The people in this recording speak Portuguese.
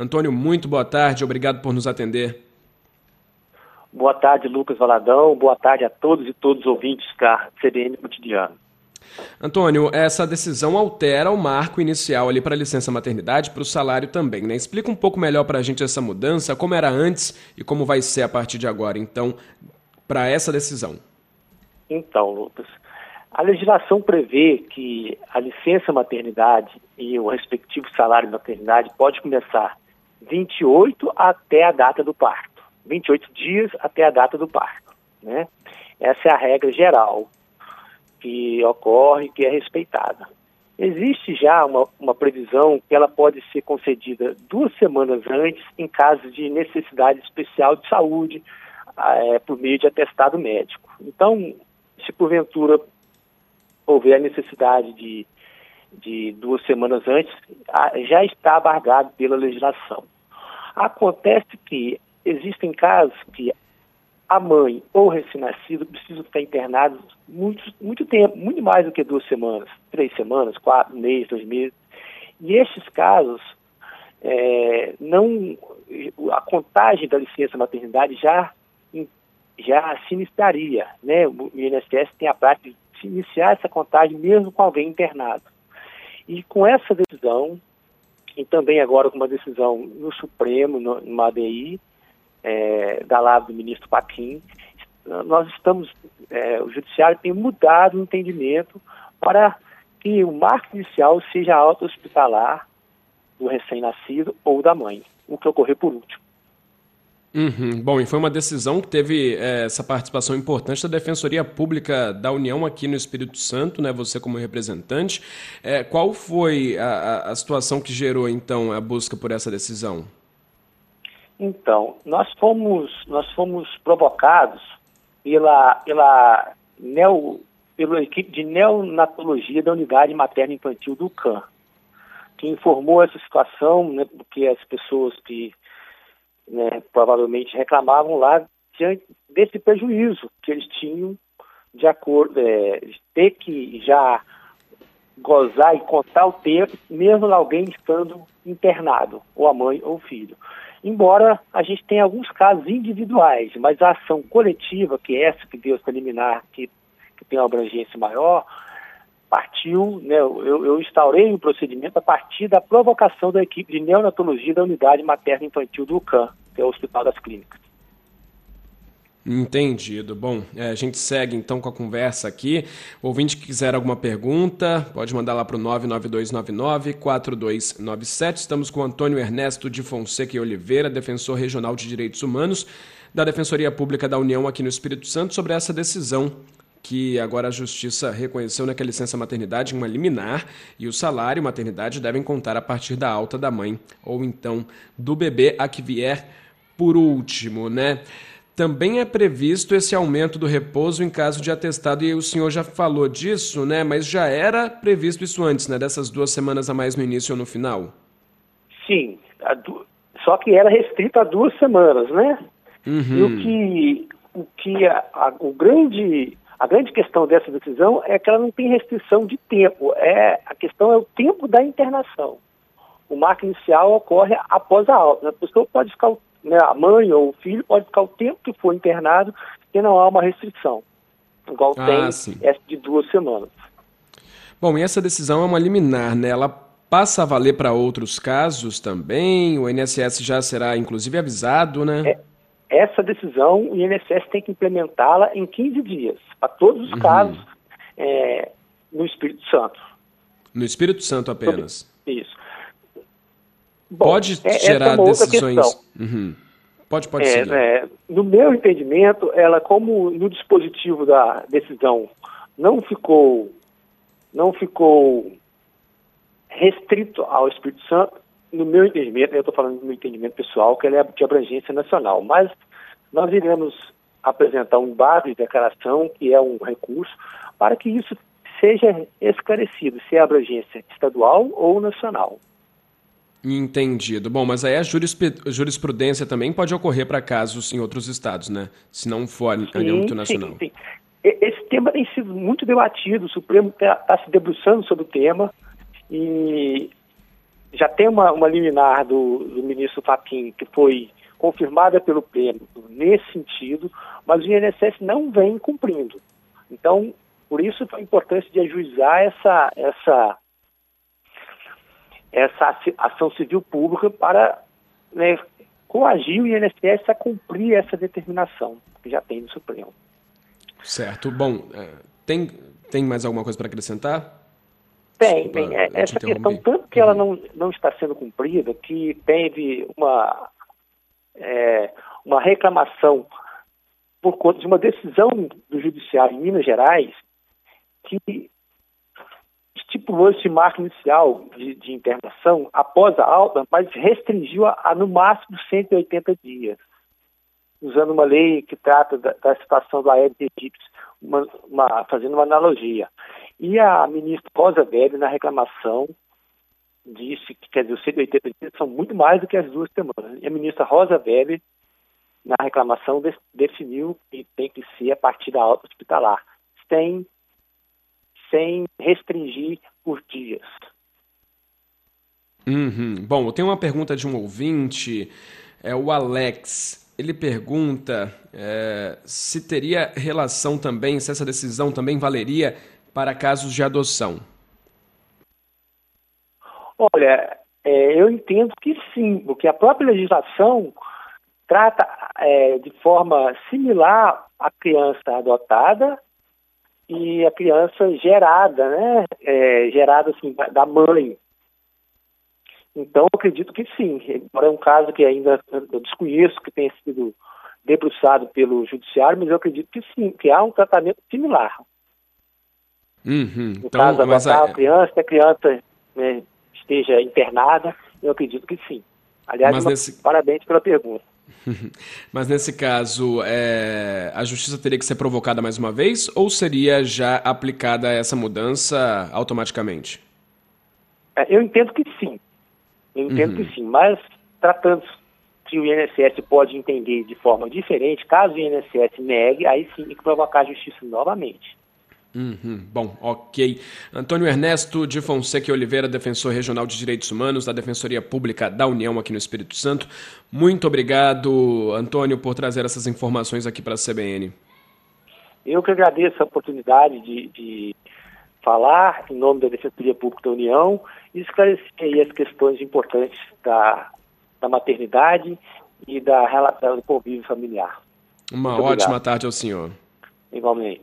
Antônio, muito boa tarde, obrigado por nos atender. Boa tarde, Lucas Valadão. Boa tarde a todos e todos os ouvintes da CBN Cotidiano. Antônio, essa decisão altera o marco inicial ali para a licença maternidade, para o salário também, né? Explica um pouco melhor para a gente essa mudança, como era antes e como vai ser a partir de agora, então, para essa decisão. Então, Lucas, a legislação prevê que a licença maternidade e o respectivo salário de maternidade pode começar 28 até a data do parto, 28 dias até a data do parto, né? Essa é a regra geral que ocorre, que é respeitada. Existe já uma, uma previsão que ela pode ser concedida duas semanas antes em caso de necessidade especial de saúde, é, por meio de atestado médico. Então, se porventura houver a necessidade de, de duas semanas antes, já está abargado pela legislação. Acontece que existem casos que a mãe ou recém-nascido precisam ficar internados muito, muito tempo, muito mais do que duas semanas, três semanas, quatro meses, dois meses. E estes casos, é, não, a contagem da licença maternidade já, já se iniciaria. Né? O INSS tem a prática de iniciar essa contagem mesmo com alguém internado. E com essa decisão, e também agora com uma decisão no Supremo, no, numa ADI, é, da lado do ministro Paquim, nós estamos, é, o judiciário tem mudado o entendimento para que o marco inicial seja auto-hospitalar do recém-nascido ou da mãe, o que ocorreu por último. Uhum. Bom, e foi uma decisão que teve é, essa participação importante da Defensoria Pública da União aqui no Espírito Santo, né? Você como representante. É, qual foi a, a situação que gerou, então, a busca por essa decisão? Então, nós fomos, nós fomos provocados pela, pela, neo, pela equipe de neonatologia da Unidade Materna Infantil do CAN, que informou essa situação, né, porque as pessoas que né, provavelmente reclamavam lá diante desse prejuízo que eles tinham de acordo, é, de ter que já gozar e contar o tempo, mesmo alguém estando internado, ou a mãe ou o filho. Embora a gente tenha alguns casos individuais, mas a ação coletiva, que é essa que deu essa liminar, que, que tem uma abrangência maior, partiu, né, eu, eu instaurei o procedimento a partir da provocação da equipe de neonatologia da Unidade Materna Infantil do UCAM, que é o Hospital das Clínicas. Entendido. Bom, é, a gente segue então com a conversa aqui. O ouvinte que quiser alguma pergunta, pode mandar lá para o 99299-4297. Estamos com Antônio Ernesto de Fonseca e Oliveira, defensor regional de direitos humanos da Defensoria Pública da União aqui no Espírito Santo, sobre essa decisão que agora a Justiça reconheceu né, que a licença maternidade é uma liminar e o salário e maternidade devem contar a partir da alta da mãe ou então do bebê a que vier por último, né? Também é previsto esse aumento do repouso em caso de atestado, e o senhor já falou disso, né? Mas já era previsto isso antes, né? Dessas duas semanas a mais no início ou no final? Sim, du... só que era restrito a duas semanas, né? Uhum. E o que, o que a, a, o grande, a grande questão dessa decisão é que ela não tem restrição de tempo, é, a questão é o tempo da internação. O marco inicial ocorre após a alta. A pessoa pode ficar né, a mãe ou o filho pode ficar o tempo que for internado e não há uma restrição, igual ah, tem sim. essa de duas semanas. Bom, e essa decisão é uma liminar, né? Ela passa a valer para outros casos também? O INSS já será, inclusive, avisado, né? É, essa decisão, o INSS tem que implementá-la em 15 dias, para todos os uhum. casos é, no Espírito Santo. No Espírito Santo apenas? Isso. Bom, pode é, gerar é decisões. Uhum. Pode, pode é, é, No meu entendimento, ela, como no dispositivo da decisão não ficou, não ficou restrito ao Espírito Santo, no meu entendimento, eu estou falando do meu entendimento pessoal, que ela é de abrangência nacional, mas nós iremos apresentar um base de declaração, que é um recurso, para que isso seja esclarecido, se é abrangência estadual ou nacional. Entendido. Bom, mas aí a jurisprudência também pode ocorrer para casos em outros estados, né? Se não for a nível internacional. Sim, sim. Esse tema tem sido muito debatido, o Supremo está tá se debruçando sobre o tema e já tem uma, uma liminar do, do ministro Fachin que foi confirmada pelo Pleno nesse sentido, mas o INSS não vem cumprindo. Então, por isso a importância de ajuizar essa, essa, essa ação civil pública para né, coagir o INSS a cumprir essa determinação que já tem no Supremo. Certo. Bom, é, tem, tem mais alguma coisa para acrescentar? Tem, Desculpa, tem. É, essa questão, tanto que ela uhum. não, não está sendo cumprida, que teve uma, é, uma reclamação por conta de uma decisão do Judiciário em Minas Gerais que estipulou esse marco inicial de, de internação após a alta, mas restringiu a, a, no máximo 180 dias, usando uma lei que trata da, da situação do Aedes aegypti, uma, uma, fazendo uma analogia. E a ministra Rosa Weber, na reclamação, disse que, quer dizer, os 180 dias são muito mais do que as duas semanas. E a ministra Rosa Weber, na reclamação, de, definiu que tem que ser a partir da alta hospitalar, sem, sem restringir por dias. Uhum. Bom, eu tenho uma pergunta de um ouvinte, é o Alex. Ele pergunta é, se teria relação também, se essa decisão também valeria para casos de adoção. Olha, é, eu entendo que sim, porque a própria legislação trata é, de forma similar a criança adotada e a criança gerada, né? É, gerada assim, da mãe. Então, eu acredito que sim. Embora é um caso que ainda eu desconheço que tenha sido debruçado pelo judiciário, mas eu acredito que sim, que há um tratamento similar. Uhum. No então, caso, adotar a criança, a criança né, esteja internada, eu acredito que sim. Aliás, uma, nesse... parabéns pela pergunta. Mas nesse caso, é, a justiça teria que ser provocada mais uma vez ou seria já aplicada essa mudança automaticamente? É, eu entendo que sim. Eu entendo uhum. que sim, mas tratando se o INSS pode entender de forma diferente, caso o INSS negue, aí sim tem que provocar a justiça novamente. Uhum. Bom, ok. Antônio Ernesto de Fonseca Oliveira, defensor regional de direitos humanos da Defensoria Pública da União aqui no Espírito Santo. Muito obrigado, Antônio, por trazer essas informações aqui para a CBN. Eu que agradeço a oportunidade de, de falar em nome da Defensoria Pública da União e esclarecer aí as questões importantes da, da maternidade e da relação do convívio familiar. Uma Muito ótima obrigado. tarde ao senhor. Igualmente.